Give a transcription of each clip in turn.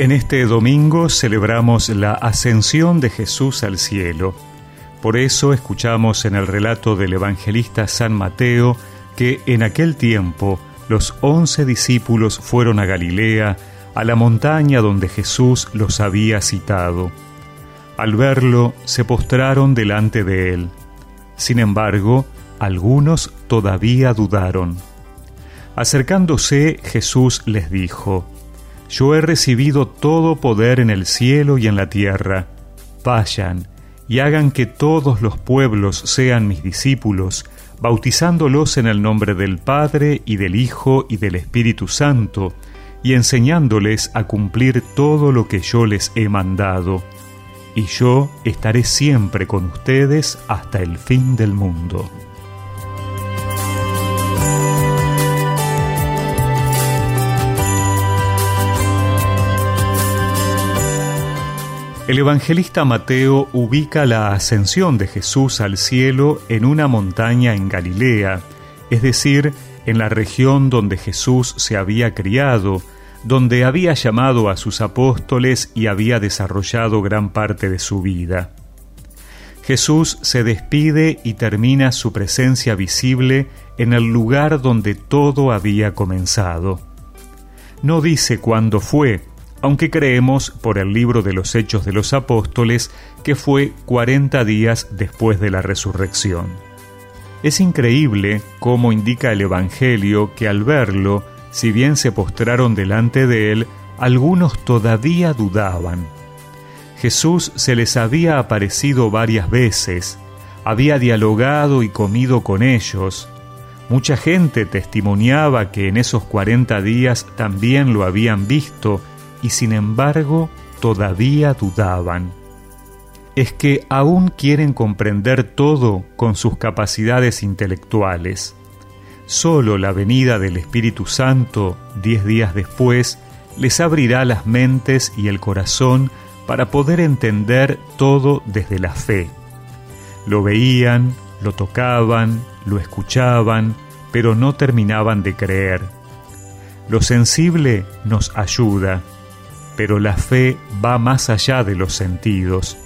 En este domingo celebramos la ascensión de Jesús al cielo. Por eso escuchamos en el relato del evangelista San Mateo que en aquel tiempo los once discípulos fueron a Galilea, a la montaña donde Jesús los había citado. Al verlo, se postraron delante de él. Sin embargo, algunos todavía dudaron. Acercándose, Jesús les dijo, yo he recibido todo poder en el cielo y en la tierra. Vayan y hagan que todos los pueblos sean mis discípulos, bautizándolos en el nombre del Padre y del Hijo y del Espíritu Santo, y enseñándoles a cumplir todo lo que yo les he mandado. Y yo estaré siempre con ustedes hasta el fin del mundo. El evangelista Mateo ubica la ascensión de Jesús al cielo en una montaña en Galilea, es decir, en la región donde Jesús se había criado, donde había llamado a sus apóstoles y había desarrollado gran parte de su vida. Jesús se despide y termina su presencia visible en el lugar donde todo había comenzado. No dice cuándo fue, aunque creemos por el libro de los Hechos de los Apóstoles que fue cuarenta días después de la resurrección. Es increíble cómo indica el Evangelio que al verlo, si bien se postraron delante de él, algunos todavía dudaban. Jesús se les había aparecido varias veces, había dialogado y comido con ellos. Mucha gente testimoniaba que en esos cuarenta días también lo habían visto y sin embargo todavía dudaban. Es que aún quieren comprender todo con sus capacidades intelectuales. Solo la venida del Espíritu Santo, diez días después, les abrirá las mentes y el corazón para poder entender todo desde la fe. Lo veían, lo tocaban, lo escuchaban, pero no terminaban de creer. Lo sensible nos ayuda, pero la fe va más allá de los sentidos.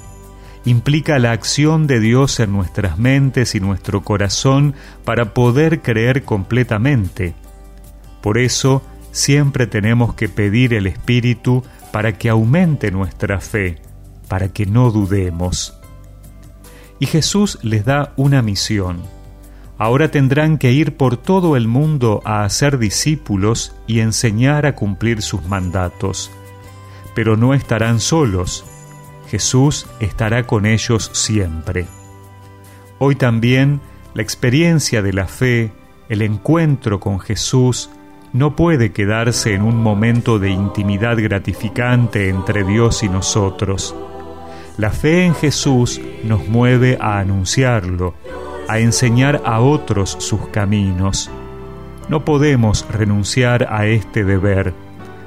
Implica la acción de Dios en nuestras mentes y nuestro corazón para poder creer completamente. Por eso, siempre tenemos que pedir el Espíritu para que aumente nuestra fe, para que no dudemos. Y Jesús les da una misión. Ahora tendrán que ir por todo el mundo a hacer discípulos y enseñar a cumplir sus mandatos pero no estarán solos. Jesús estará con ellos siempre. Hoy también la experiencia de la fe, el encuentro con Jesús, no puede quedarse en un momento de intimidad gratificante entre Dios y nosotros. La fe en Jesús nos mueve a anunciarlo, a enseñar a otros sus caminos. No podemos renunciar a este deber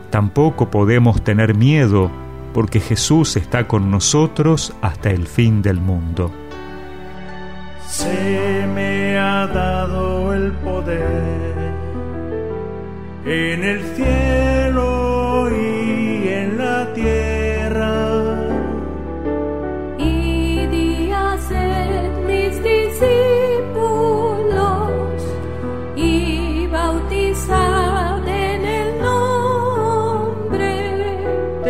Tampoco podemos tener miedo porque Jesús está con nosotros hasta el fin del mundo. Se me ha dado el poder en el cielo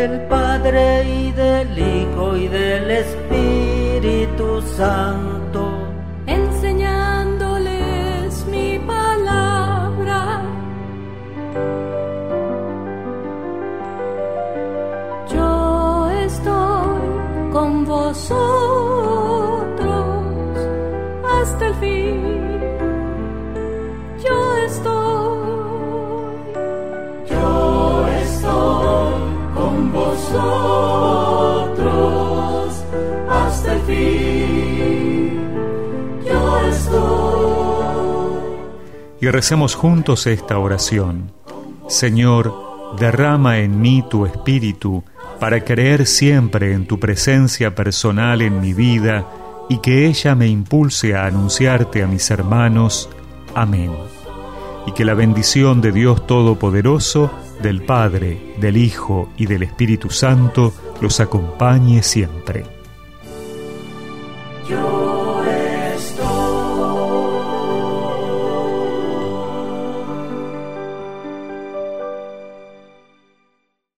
del Padre y del Hijo y del Espíritu Santo, enseñándoles mi palabra. Yo estoy con vosotros hasta el fin. Y recemos juntos esta oración. Señor, derrama en mí tu espíritu para creer siempre en tu presencia personal en mi vida y que ella me impulse a anunciarte a mis hermanos. Amén. y que la bendición de Dios Todopoderoso, del Padre, del Hijo y del Espíritu Santo los acompañe siempre.